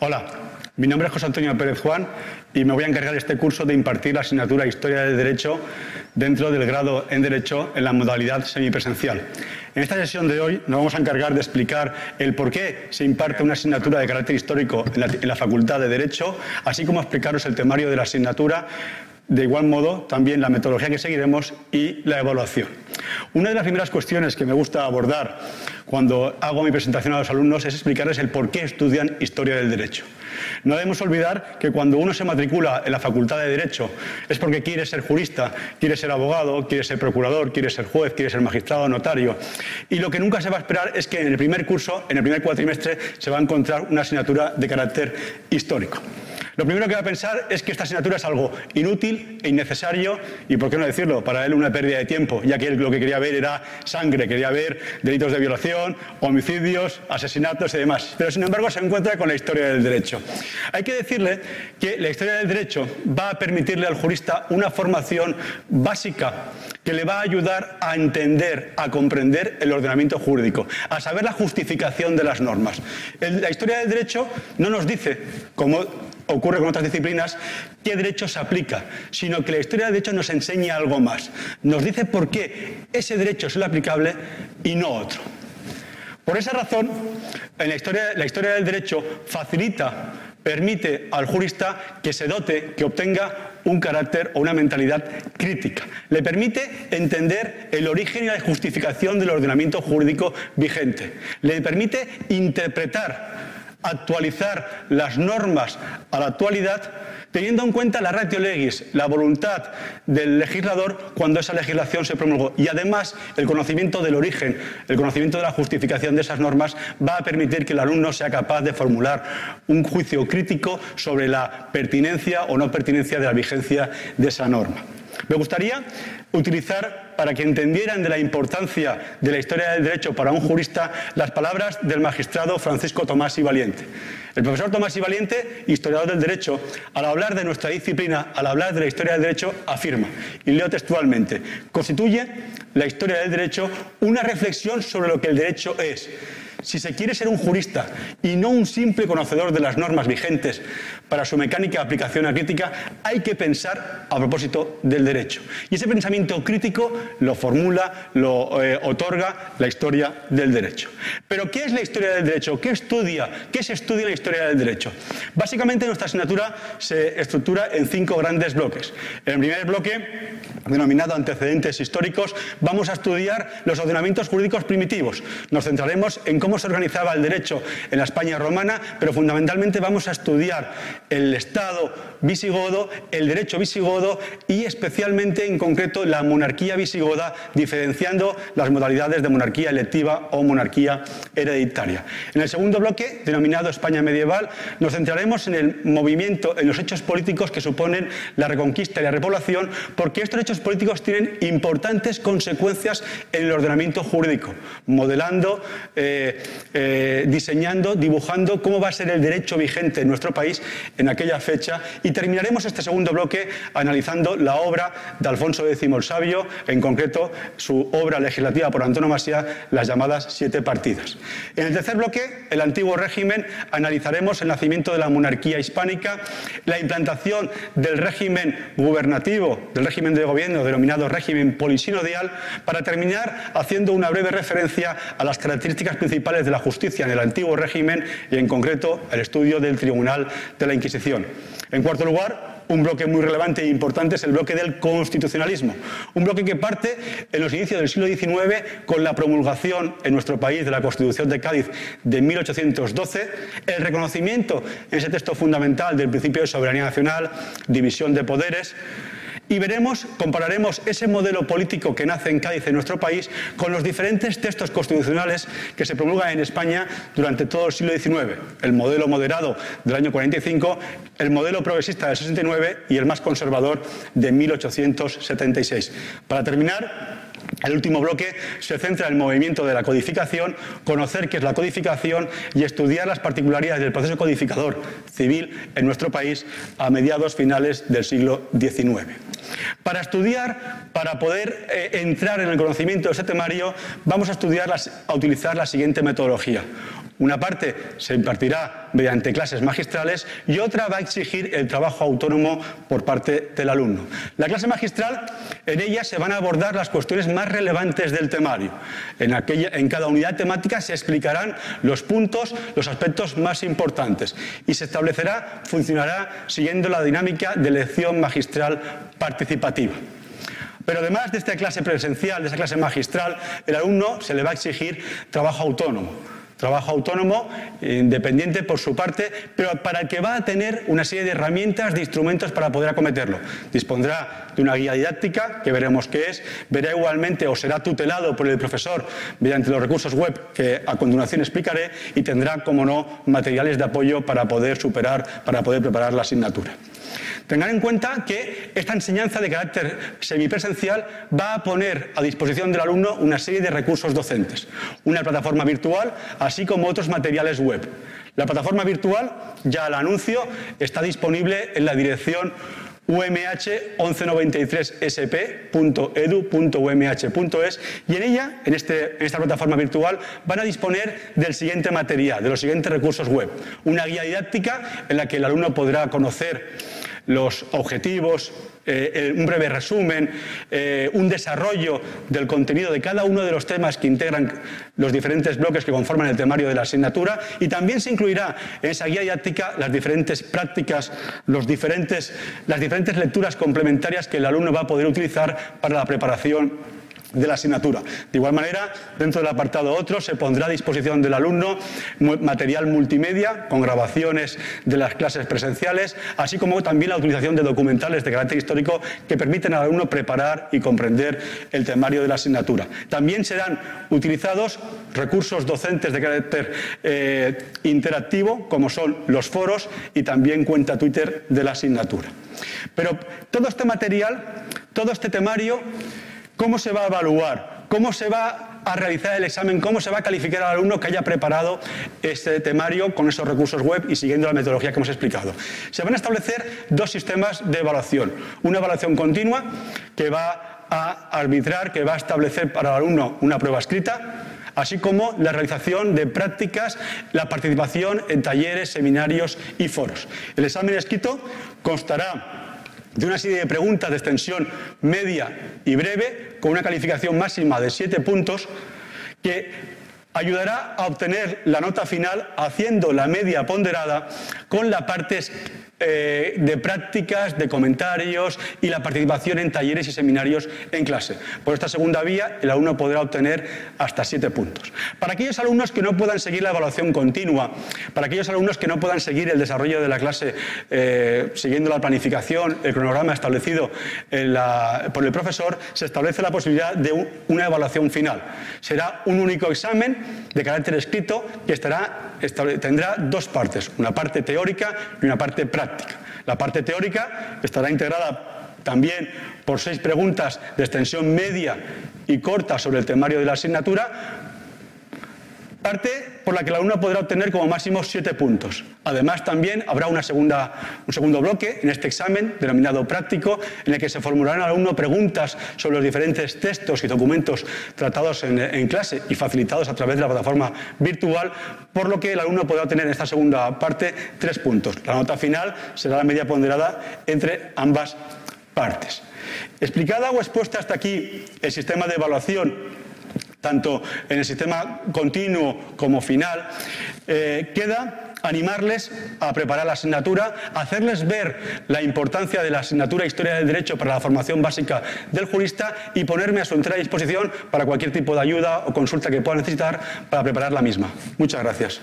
Hola, mi nombre es José Antonio Pérez Juan y me voy a encargar este curso de impartir la asignatura Historia del Derecho dentro del grado en Derecho en la modalidad semipresencial. En esta sesión de hoy nos vamos a encargar de explicar el por qué se imparte una asignatura de carácter histórico en la, en la Facultad de Derecho, así como explicaros el temario de la asignatura, de igual modo también la metodología que seguiremos y la evaluación. Una de las primeras cuestiones que me gusta abordar cuando hago mi presentación a los alumnos es explicarles el por qué estudian historia del derecho. No debemos olvidar que cuando uno se matricula en la Facultad de Derecho es porque quiere ser jurista, quiere ser abogado, quiere ser procurador, quiere ser juez, quiere ser magistrado, notario. Y lo que nunca se va a esperar es que en el primer curso, en el primer cuatrimestre, se va a encontrar una asignatura de carácter histórico. Lo primero que va a pensar es que esta asignatura es algo inútil e innecesario y, por qué no decirlo, para él una pérdida de tiempo, ya que él lo que quería ver era sangre, quería ver delitos de violación, homicidios, asesinatos y demás. Pero, sin embargo, se encuentra con la historia del derecho. Hay que decirle que la historia del derecho va a permitirle al jurista una formación básica que le va a ayudar a entender, a comprender el ordenamiento jurídico, a saber la justificación de las normas. La historia del derecho no nos dice, como ocurre con otras disciplinas, qué derecho se aplica, sino que la historia del derecho nos enseña algo más. Nos dice por qué ese derecho es el aplicable y no otro. Por esa razón, en la historia, la historia del derecho facilita, permite al jurista que se dote, que obtenga un carácter o una mentalidad crítica. Le permite entender el origen y la justificación del ordenamiento jurídico vigente. Le permite interpretar actualizar las normas a la actualidad teniendo en cuenta la ratio legis, la voluntad del legislador cuando esa legislación se promulgó. Y además el conocimiento del origen, el conocimiento de la justificación de esas normas va a permitir que el alumno sea capaz de formular un juicio crítico sobre la pertinencia o no pertinencia de la vigencia de esa norma. Me gustaría utilizar, para que entendieran de la importancia de la historia del derecho para un jurista, las palabras del magistrado Francisco Tomás y Valiente. El profesor Tomás y Valiente, historiador del derecho, al hablar de nuestra disciplina, al hablar de la historia del derecho, afirma, y leo textualmente, constituye la historia del derecho una reflexión sobre lo que el derecho es si se quiere ser un jurista y no un simple conocedor de las normas vigentes para su mecánica de aplicación a crítica, hay que pensar a propósito del derecho. Y ese pensamiento crítico lo formula, lo eh, otorga la historia del derecho. Pero ¿qué es la historia del derecho? ¿Qué estudia? ¿Qué se estudia la historia del derecho? Básicamente nuestra asignatura se estructura en cinco grandes bloques. En el primer bloque, denominado antecedentes históricos, vamos a estudiar los ordenamientos jurídicos primitivos. Nos centraremos en cómo se organizaba el derecho en la España romana, pero fundamentalmente vamos a estudiar el Estado visigodo, el derecho visigodo y especialmente en concreto la monarquía visigoda, diferenciando las modalidades de monarquía electiva o monarquía hereditaria. En el segundo bloque, denominado España medieval, nos centraremos en el movimiento, en los hechos políticos que suponen la reconquista y la repoblación, porque estos hechos políticos tienen importantes consecuencias en el ordenamiento jurídico, modelando eh, eh, diseñando, dibujando cómo va a ser el derecho vigente en nuestro país en aquella fecha y terminaremos este segundo bloque analizando la obra de Alfonso X el Sabio, en concreto su obra legislativa por antonomasia, las llamadas siete partidas. En el tercer bloque, el antiguo régimen, analizaremos el nacimiento de la monarquía hispánica, la implantación del régimen gubernativo, del régimen de gobierno denominado régimen polisinodial, para terminar haciendo una breve referencia a las características principales de la justicia en el antiguo régimen y, en concreto, el estudio del Tribunal de la Inquisición. En cuarto lugar, un bloque muy relevante e importante es el bloque del constitucionalismo. Un bloque que parte en los inicios del siglo XIX con la promulgación en nuestro país de la Constitución de Cádiz de 1812, el reconocimiento en ese texto fundamental del principio de soberanía nacional, división de poderes, y veremos, compararemos ese modelo político que nace en Cádiz, en nuestro país, con los diferentes textos constitucionales que se promulgan en España durante todo el siglo XIX. El modelo moderado del año 45, el modelo progresista del 69 y el más conservador de 1876. Para terminar, el último bloque se centra en el movimiento de la codificación, conocer qué es la codificación y estudiar las particularidades del proceso codificador civil en nuestro país a mediados finales del siglo XIX. Para estudiar, para poder eh, entrar en el conocimiento de ese temario, vamos a estudiar, a utilizar la siguiente metodología. Una parte se impartirá mediante clases magistrales y otra va a exigir el trabajo autónomo por parte del alumno. La clase magistral, en ella se van a abordar las cuestiones más relevantes del temario. En, en cada unidad temática se explicarán los puntos, los aspectos más importantes y se establecerá, funcionará siguiendo la dinámica de lección magistral participativa. Pero además de esta clase presencial, de esa clase magistral, el alumno se le va a exigir trabajo autónomo trabajo autónomo, independiente por su parte, pero para el que va a tener una serie de herramientas, de instrumentos para poder acometerlo. Dispondrá de una guía didáctica, que veremos qué es, verá igualmente o será tutelado por el profesor mediante los recursos web que a continuación explicaré y tendrá, como no, materiales de apoyo para poder superar, para poder preparar la asignatura. Tengan en cuenta que esta enseñanza de carácter semipresencial va a poner a disposición del alumno una serie de recursos docentes, una plataforma virtual, así como otros materiales web. La plataforma virtual, ya la anuncio, está disponible en la dirección umh1193sp.edu.umh.es y en ella, en, este, en, esta plataforma virtual, van a disponer del siguiente material, de los siguientes recursos web. Una guía didáctica en la que el alumno podrá conocer los objetivos, eh, un breve resumen, eh, un desarrollo del contenido de cada uno de los temas que integran los diferentes bloques que conforman el temario de la asignatura y también se incluirá en esa guía didáctica las diferentes prácticas, los diferentes, las diferentes lecturas complementarias que el alumno va a poder utilizar para la preparación de la asignatura. De igual manera, dentro del apartado otro se pondrá a disposición del alumno material multimedia con grabaciones de las clases presenciales, así como también la utilización de documentales de carácter histórico que permiten al alumno preparar y comprender el temario de la asignatura. También serán utilizados recursos docentes de carácter eh, interactivo, como son los foros y también cuenta Twitter de la asignatura. Pero todo este material, todo este temario, ¿Cómo se va a evaluar? ¿Cómo se va a realizar el examen? ¿Cómo se va a calificar al alumno que haya preparado este temario con esos recursos web y siguiendo la metodología que hemos explicado? Se van a establecer dos sistemas de evaluación. Una evaluación continua que va a arbitrar, que va a establecer para el alumno una prueba escrita, así como la realización de prácticas, la participación en talleres, seminarios y foros. El examen escrito constará de una serie de preguntas de extensión media y breve con una calificación máxima de 7 puntos que ayudará a obtener la nota final haciendo la media ponderada con la parte eh, de prácticas, de comentarios y la participación en talleres y seminarios en clase. Por esta segunda vía, el alumno podrá obtener hasta siete puntos. Para aquellos alumnos que no puedan seguir la evaluación continua, para aquellos alumnos que no puedan seguir el desarrollo de la clase eh, siguiendo la planificación, el cronograma establecido por el profesor, se establece la posibilidad de una evaluación final. Será un único examen de carácter escrito que estará, tendrá dos partes, una parte teórica y una parte práctica. La parte teórica estará integrada también por seis preguntas de extensión media y corta sobre el temario de la asignatura, parte por la que el alumno podrá obtener como máximo siete puntos. Además, también habrá una segunda, un segundo bloque en este examen, denominado práctico, en el que se formularán al alumno preguntas sobre los diferentes textos y documentos tratados en, clase y facilitados a través de la plataforma virtual, por lo que el alumno podrá obtener en esta segunda parte tres puntos. La nota final será la media ponderada entre ambas partes. Explicada o expuesta hasta aquí el sistema de evaluación tanto en el sistema continuo como final, eh, queda animarles a preparar la asignatura, hacerles ver la importancia de la asignatura Historia del Derecho para la formación básica del jurista y ponerme a su entera disposición para cualquier tipo de ayuda o consulta que pueda necesitar para preparar la misma. Muchas gracias.